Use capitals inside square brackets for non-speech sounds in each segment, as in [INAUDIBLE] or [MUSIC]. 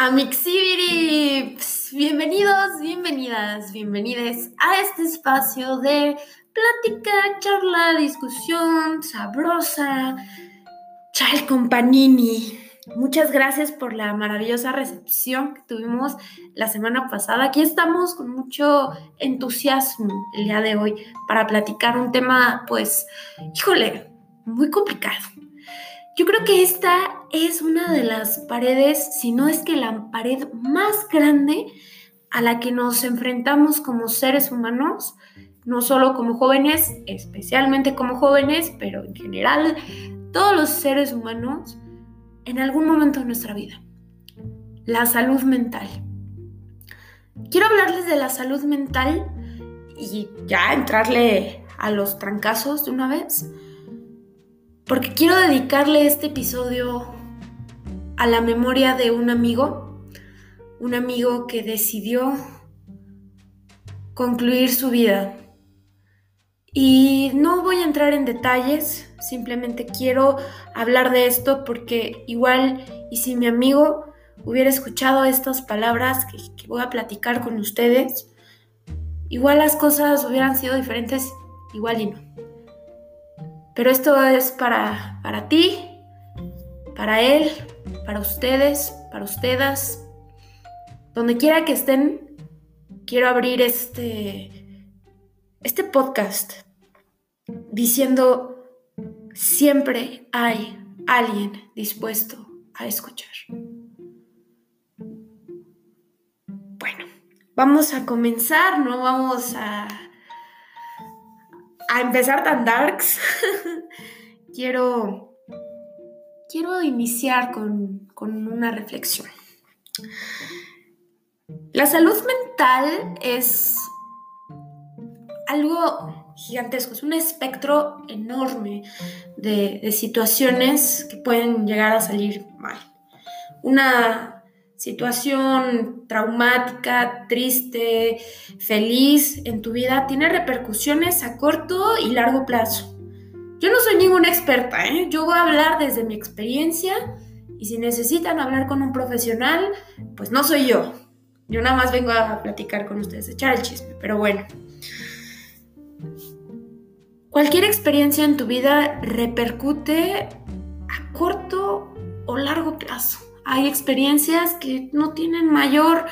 Amixibiri, bienvenidos, bienvenidas, bienvenides a este espacio de plática, charla, discusión sabrosa, chal companini. Muchas gracias por la maravillosa recepción que tuvimos la semana pasada. Aquí estamos con mucho entusiasmo el día de hoy para platicar un tema, pues, híjole, muy complicado yo creo que esta es una de las paredes, si no es que la pared más grande a la que nos enfrentamos como seres humanos, no solo como jóvenes, especialmente como jóvenes, pero en general todos los seres humanos en algún momento de nuestra vida. La salud mental. Quiero hablarles de la salud mental y ya entrarle a los trancazos de una vez porque quiero dedicarle este episodio a la memoria de un amigo, un amigo que decidió concluir su vida. Y no voy a entrar en detalles, simplemente quiero hablar de esto porque igual y si mi amigo hubiera escuchado estas palabras que, voy a platicar con ustedes, igual las cosas hubieran sido diferentes, igual y no. Pero esto es para, para ti, para él, para ustedes, para ustedes. Donde quiera que estén, quiero abrir este, este podcast diciendo, siempre hay alguien dispuesto a escuchar. Bueno, vamos a comenzar, no vamos a a empezar tan darks, [LAUGHS] quiero, quiero iniciar con, con una reflexión. La salud mental es algo gigantesco, es un espectro enorme de, de, situaciones que pueden llegar a salir mal. Una situación traumática, triste, feliz en tu vida tiene repercusiones a corto y largo plazo. Yo no soy ninguna experta, ¿eh? yo voy a hablar desde mi experiencia y si necesitan hablar con un profesional, pues no soy yo. Yo nada más vengo a platicar con ustedes, echar el chisme, pero bueno. Cualquier experiencia en tu vida repercute a corto o largo plazo hay experiencias que no tienen mayor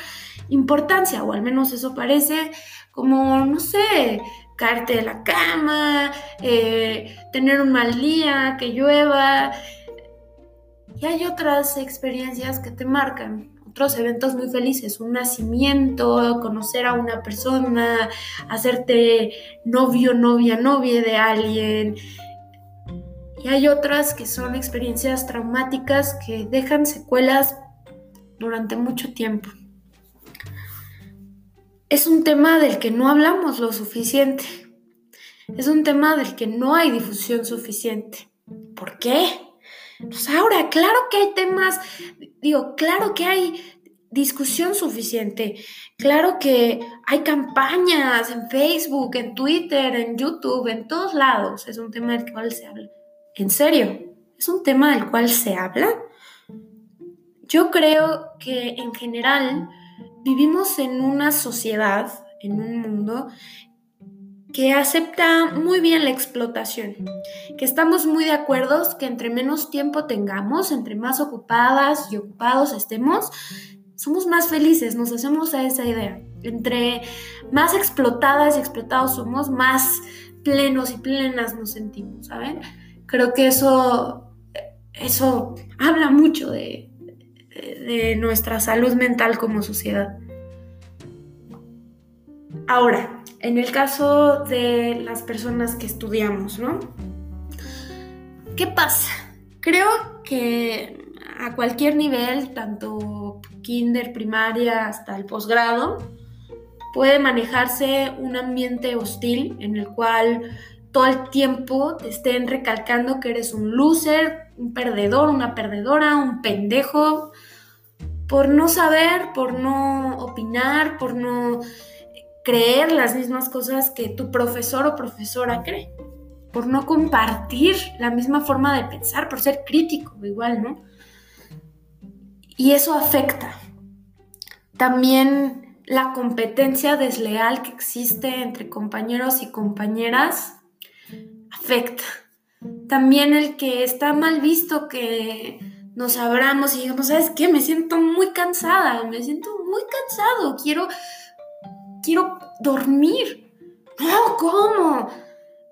importancia, o al menos eso parece, como, no sé, caerte de la cama, eh, tener un mal día, que llueva. Y hay otras experiencias que te marcan, otros eventos muy felices, un nacimiento, conocer a una persona, hacerte novio, novia, novia de alguien, y hay otras que son experiencias traumáticas que dejan secuelas durante mucho tiempo. Es un tema del que no hablamos lo suficiente. Es un tema del que no hay difusión suficiente. ¿Por qué? Pues ahora, claro que hay temas, digo, claro que hay discusión suficiente. Claro que hay campañas en Facebook, en Twitter, en YouTube, en todos lados. Es un tema del cual se habla. ¿En serio? ¿Es un tema del cual se habla? Yo creo que en general vivimos en una sociedad, en un mundo que acepta muy bien la explotación, que estamos muy de acuerdo que entre menos tiempo tengamos, entre más ocupadas y ocupados estemos, somos más felices, nos hacemos a esa idea. Entre más explotadas y explotados somos, más plenos y plenas nos sentimos, ¿saben? creo que eso, eso habla mucho de, de nuestra salud mental como sociedad. Ahora, en el caso de las personas que estudiamos, ¿no? ¿Qué pasa? Creo que a cualquier nivel, tanto kinder, primaria hasta el posgrado, puede manejarse un ambiente hostil en el cual todo el tiempo te estén recalcando que eres un loser, un perdedor, una perdedora, un pendejo, por no saber, por no opinar, por no creer las mismas cosas que tu profesor o profesora cree, por no compartir la misma forma de pensar, por ser crítico igual, ¿no? Y eso afecta, También la competencia desleal que existe entre compañeros y compañeras afecta. También el que está mal visto que nos abramos y digamos, ¿sabes qué? Me siento muy cansada, me siento muy cansado, quiero, quiero dormir. No, ¿cómo?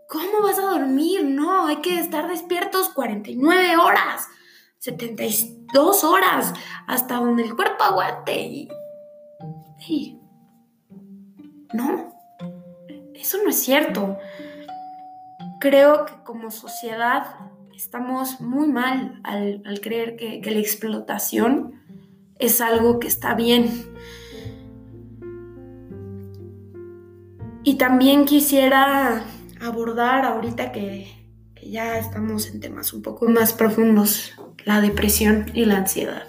¿Cómo vas a dormir? No, hay que estar despiertos 49 horas, 72 horas, hasta donde el cuerpo aguante. No, eso no es cierto. Creo que como sociedad estamos muy mal al, creer que, que la explotación es algo que está bien. Y también quisiera abordar ahorita que, ya estamos en temas un poco más profundos, la depresión y la ansiedad.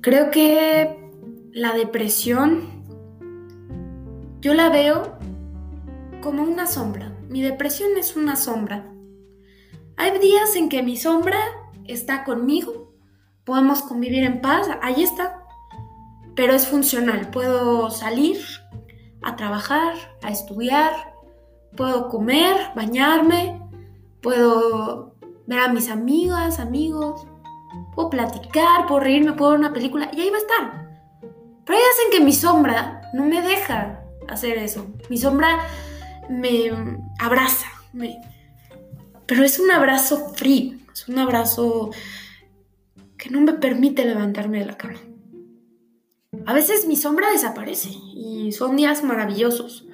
Creo que la depresión yo la veo como una sombra. Mi depresión es una sombra. Hay días en que mi sombra está conmigo, podemos convivir en paz, ahí está, pero es funcional. Puedo salir, a trabajar, a estudiar, puedo comer, bañarme, puedo ver a mis amigas, amigos, puedo platicar, puedo reírme, puedo ver una película y ahí va a estar. Pero hay hacen que mi sombra no me deja hacer eso. Mi sombra me abraza, pero es un abrazo frío, es un abrazo que no me permite levantarme de la cama. A veces mi sombra desaparece y son días maravillosos.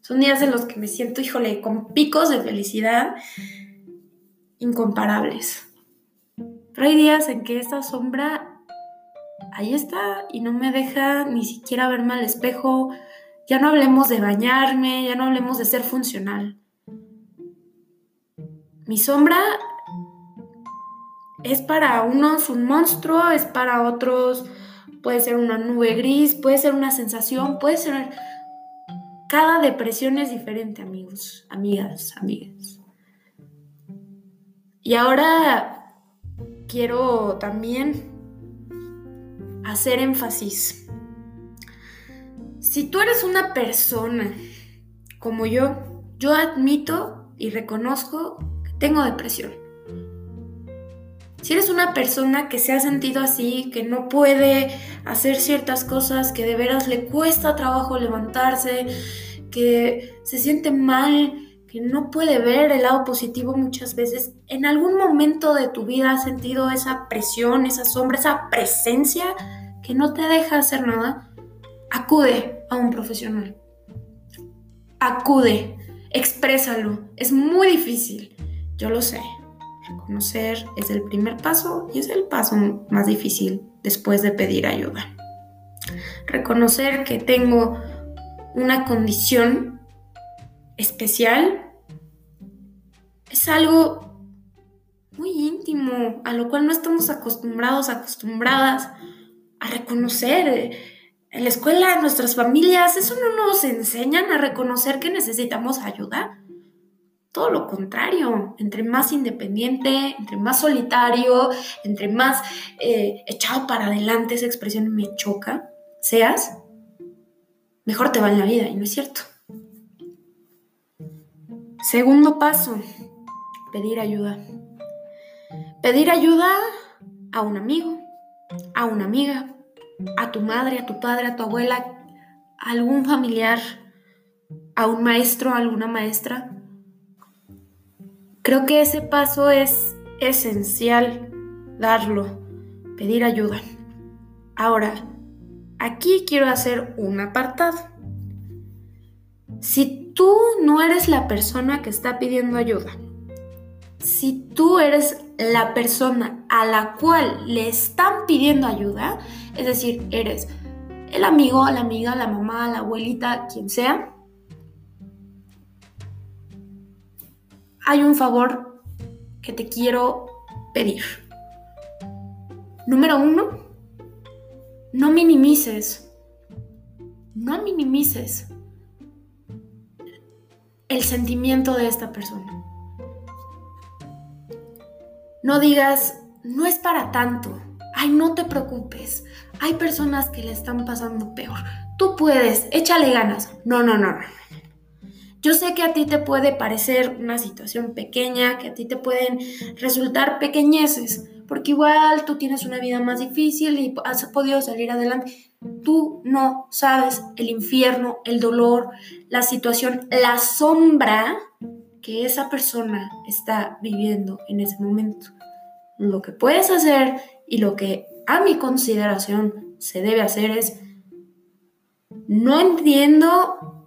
Son días en los que me siento, híjole, con picos de felicidad incomparables. Pero hay días en que esta sombra ahí está y no me deja ni siquiera verme al espejo. Ya no hablemos de bañarme, ya no hablemos de ser funcional. Mi sombra es para unos un monstruo, es para otros puede ser una nube gris, puede ser una sensación, puede ser... Cada depresión es diferente, amigos, amigas, amigas. Y ahora quiero también hacer énfasis. Si tú eres una persona como yo, yo admito y reconozco tengo depresión. Si eres una persona que se ha sentido así, que no puede hacer ciertas cosas, que de veras le cuesta trabajo levantarse, que se siente mal, que no puede ver el lado positivo muchas veces, en algún momento de tu vida has sentido esa presión, esa sombra, esa presencia que no te deja hacer nada, acude a un profesional. Acude, exprésalo. Es muy difícil, yo lo sé. Reconocer es el primer paso y es el paso más difícil después de pedir ayuda. Reconocer que tengo una condición especial es algo muy íntimo, a lo cual no estamos acostumbrados, acostumbradas a reconocer. En la escuela, en nuestras familias, eso no nos enseñan a reconocer que necesitamos ayuda. Todo lo contrario, entre más independiente, entre más solitario, entre más eh, echado para adelante, esa expresión me choca, seas, mejor te va en la vida, y no es cierto. Segundo paso, pedir ayuda. Pedir ayuda a un amigo, a una amiga, a tu madre, a tu padre, a tu abuela, a algún familiar, a un maestro, a alguna maestra Creo que ese paso es esencial darlo, pedir ayuda. Ahora, aquí quiero hacer un apartado. Si tú no eres la persona que está pidiendo ayuda, si tú eres la persona a la cual le están pidiendo ayuda, es decir, eres el amigo, la amiga, la mamá, la abuelita, quien sea, hay un favor que te quiero pedir. Número uno, no minimices, no minimices el sentimiento de esta persona. No digas, no es para tanto, ay, no te preocupes, hay personas que le están pasando peor. Tú puedes, échale ganas. No, no, no, no. Yo sé que a ti te puede parecer una situación pequeña, que a ti te pueden resultar pequeñeces, porque igual tú tienes una vida más difícil y has podido salir adelante. Tú no sabes el infierno, el dolor, la situación, la sombra que esa persona está viviendo en ese momento. Lo que puedes hacer y lo que a mi consideración se debe hacer es, no entiendo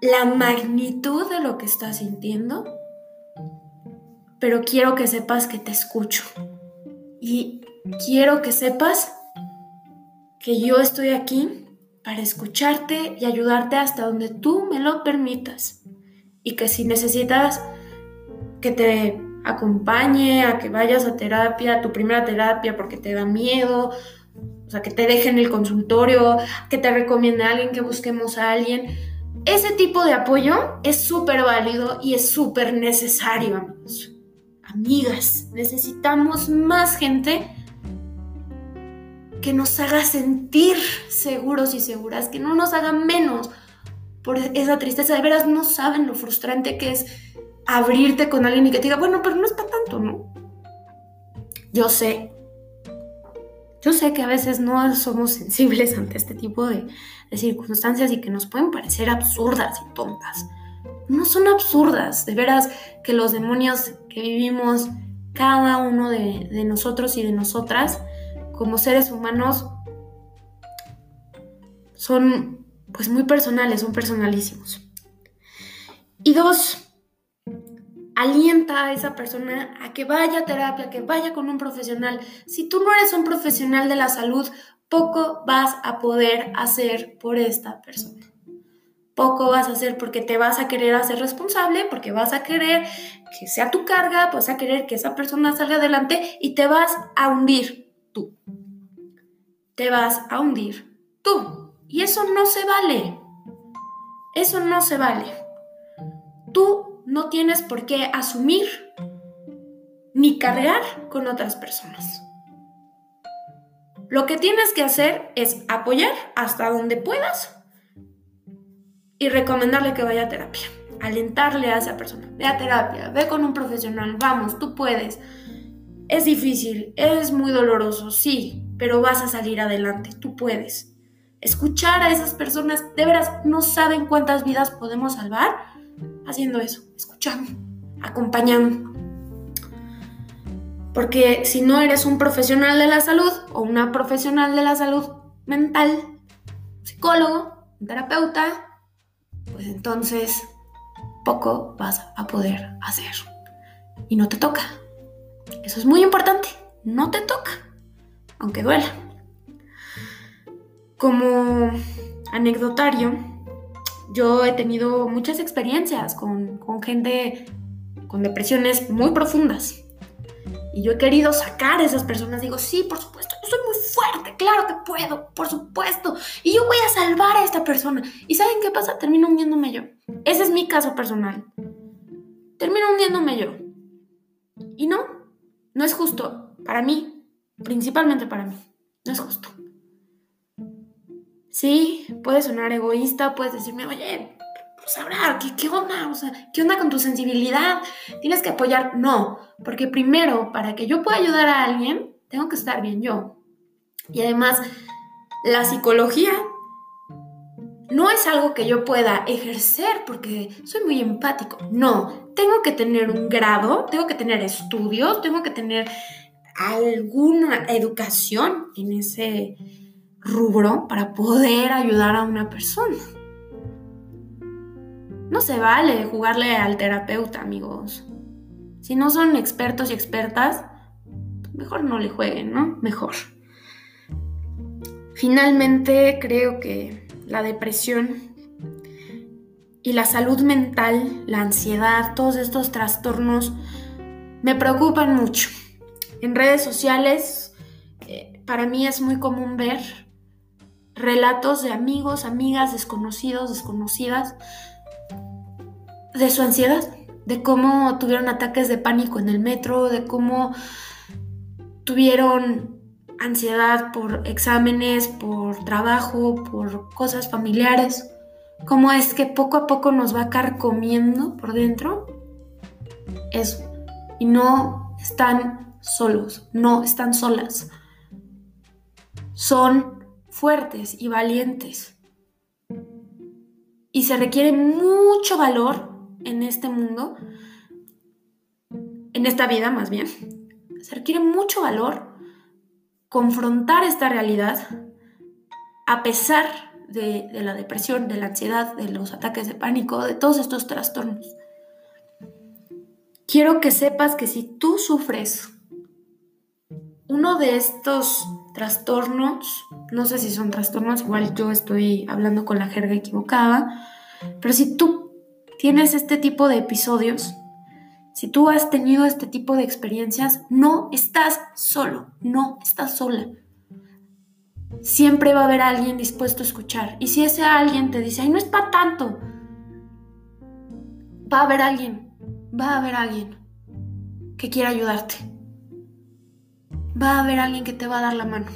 la magnitud de lo que estás sintiendo, pero quiero que sepas que te escucho. Y quiero que sepas que yo estoy aquí para escucharte y ayudarte hasta donde tú me lo permitas. Y que si necesitas que te acompañe, a que vayas a terapia, tu primera terapia porque te da miedo, o sea, que te dejen el consultorio, que te recomiende a alguien, que busquemos a alguien, ese tipo de apoyo es súper válido y es súper necesario, amigos. Amigas, necesitamos más gente que nos haga sentir seguros y seguras, que no nos haga menos por esa tristeza. De veras no saben lo frustrante que es abrirte con alguien y que te diga, bueno, pero no es para tanto, ¿no? Yo sé, yo sé que a veces no somos sensibles ante este tipo de, circunstancias y que nos pueden parecer absurdas y tontas. No son absurdas, de veras que los demonios que vivimos cada uno de, de nosotros y de nosotras como seres humanos son pues muy personales, son personalísimos. Y dos, alienta a esa persona a que vaya a terapia, que vaya con un profesional. Si tú no eres un profesional de la salud, poco vas a poder hacer por esta persona. Poco vas a hacer porque te vas a querer hacer responsable, porque vas a querer que sea tu carga, vas a querer que esa persona salga adelante y te vas a hundir tú. Te vas a hundir tú. Y eso no se vale. Eso no se vale. Tú no tienes por qué asumir ni cargar con otras personas. Lo que tienes que hacer es apoyar hasta donde puedas y recomendarle que vaya a terapia. Alentarle a esa persona. Ve a terapia, ve con un profesional, vamos, tú puedes. Es difícil, es muy doloroso, sí, pero vas a salir adelante, tú puedes. Escuchar a esas personas, de veras, no saben cuántas vidas podemos salvar haciendo eso, escuchando, acompañando. Porque si no eres un profesional de la salud o una profesional de la salud mental, psicólogo, terapeuta, pues entonces poco vas a poder hacer. Y no te toca. Eso es muy importante. No te toca. Aunque duela. Como anecdotario, yo he tenido muchas experiencias con, gente con depresiones muy profundas. Y yo he querido sacar a esas personas. Digo, sí, por supuesto, yo soy muy fuerte, claro que puedo, por supuesto. Y yo voy a salvar a esta persona. ¿Y saben qué pasa? Termino hundiéndome yo. Ese es mi caso personal. Termino hundiéndome yo. Y no, no es justo para mí, principalmente para mí. No es justo. Sí, puede sonar egoísta, puedes decirme, oye, pues ¿qué, ¿qué onda? O sea, ¿qué onda con tu sensibilidad? Tienes que apoyar. No, porque primero, para que yo pueda ayudar a alguien, tengo que estar bien yo. Y además, la psicología no es algo que yo pueda ejercer porque soy muy empático. No, tengo que tener un grado, tengo que tener estudios, tengo que tener alguna educación en ese rubro para poder ayudar a una persona. No se vale jugarle al terapeuta, amigos. Si no son expertos y expertas, mejor no le jueguen, ¿no? Mejor. Finalmente, creo que la depresión y la salud mental, la ansiedad, todos estos trastornos me preocupan mucho. En redes sociales, eh, para mí es muy común ver relatos de amigos, amigas, desconocidos, desconocidas, de su ansiedad, de cómo tuvieron ataques de pánico en el metro, de cómo tuvieron ansiedad por exámenes, por trabajo, por cosas familiares, cómo es que poco a poco nos va carcomiendo por dentro. Eso. Y no están solos, no están solas. Son fuertes y valientes. Y se requiere mucho valor en este mundo, en esta vida más bien. Se requiere mucho valor confrontar esta realidad a pesar de, la depresión, de la ansiedad, de los ataques de pánico, de todos estos trastornos. Quiero que sepas que si tú sufres uno de estos trastornos, no sé si son trastornos, igual yo estoy hablando con la jerga equivocada, pero si tú tienes este tipo de episodios, si tú has tenido este tipo de experiencias, no estás solo, no estás sola. Siempre va a haber alguien dispuesto a escuchar. Y si ese alguien te dice, ay, no es para tanto, va a haber alguien, va a haber alguien que quiera ayudarte. Va a haber alguien que te va a dar la mano.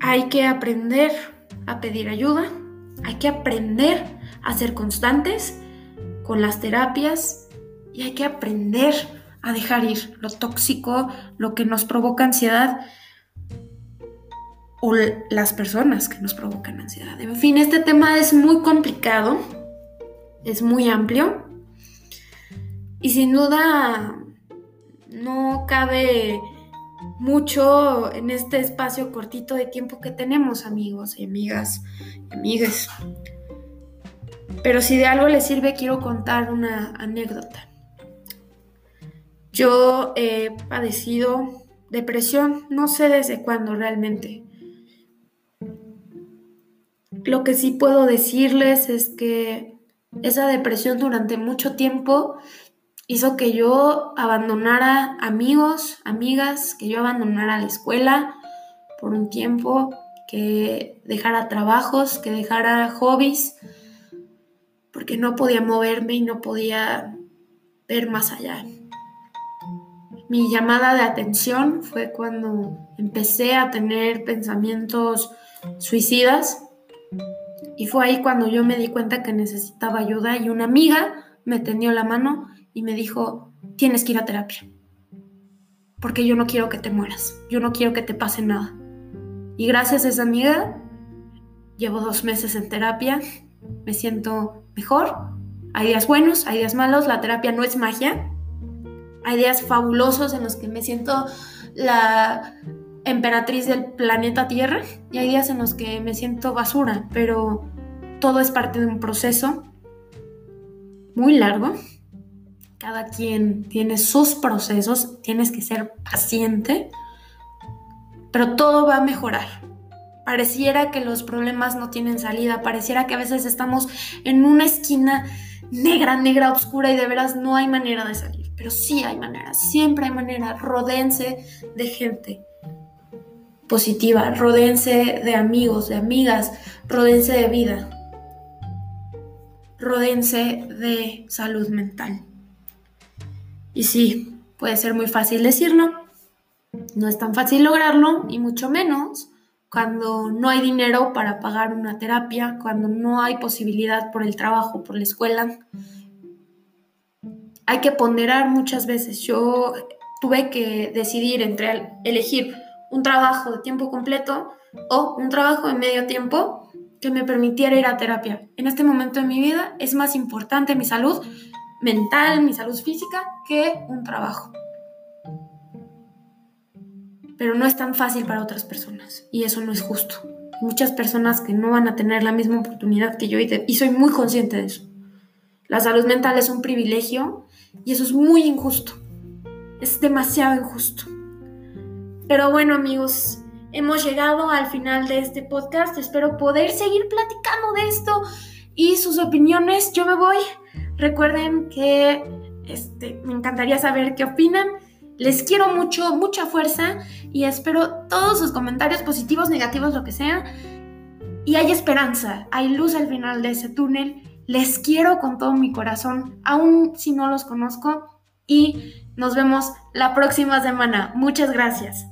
Hay que aprender a pedir ayuda, hay que aprender a ser constantes con las terapias y hay que aprender a dejar ir lo tóxico, lo que nos provoca ansiedad o las personas que nos provocan ansiedad. En fin, este tema es muy complicado, es muy amplio y sin duda no cabe mucho en este espacio cortito de tiempo que tenemos, amigos y amigas, amigas. Pero si de algo les sirve, quiero contar una anécdota. Yo he padecido depresión, no sé desde cuándo realmente. Lo que sí puedo decirles es que esa depresión durante mucho tiempo hizo que yo abandonara amigos, amigas, que yo abandonara la escuela por un tiempo, que dejara trabajos, que dejara hobbies, porque no podía moverme y no podía ver más allá. Mi llamada de atención fue cuando empecé a tener pensamientos suicidas y fue ahí cuando yo me di cuenta que necesitaba ayuda y una amiga me tendió la mano y me dijo, tienes que ir a terapia, porque yo no quiero que te mueras, yo no quiero que te pase nada. Y gracias a esa amiga, llevo dos meses en terapia, me siento mejor. Hay días buenos, hay días malos, la terapia no es magia. Hay días fabulosos en los que me siento la emperatriz del planeta Tierra y hay días en los que me siento basura, pero todo es parte de un proceso muy largo. Cada quien tiene sus procesos, tienes que ser paciente, pero todo va a mejorar pareciera que los problemas no tienen salida, pareciera que a veces estamos en una esquina negra, negra, oscura y de veras no hay manera de salir. Pero sí hay manera, siempre hay manera. Rodense de gente positiva, rodense de amigos, de amigas, rodense de vida, rodense de salud mental. Y sí, puede ser muy fácil decirlo, no es tan fácil lograrlo y mucho menos cuando no hay dinero para pagar una terapia, cuando no hay posibilidad por el trabajo, por la escuela. Hay que ponderar muchas veces. Yo tuve que decidir entre elegir un trabajo de tiempo completo o un trabajo de medio tiempo que me permitiera ir a terapia. En este momento de mi vida es más importante mi salud mental, mi salud física, que un trabajo pero no es tan fácil para otras personas y eso no es justo. muchas personas que no van a tener la misma oportunidad que yo y, soy muy consciente de eso. La salud mental es un privilegio y eso es muy injusto. Es demasiado injusto. Pero bueno amigos, hemos llegado al final de este podcast. Espero poder seguir platicando de esto y sus opiniones. Yo me voy. Recuerden que este, me encantaría saber qué opinan. Les quiero mucho, mucha fuerza y espero todos sus comentarios positivos, negativos, lo que sea. Y hay esperanza, hay luz al final de ese túnel. Les quiero con todo mi corazón, aun si no los conozco, y nos vemos la próxima semana. Muchas gracias.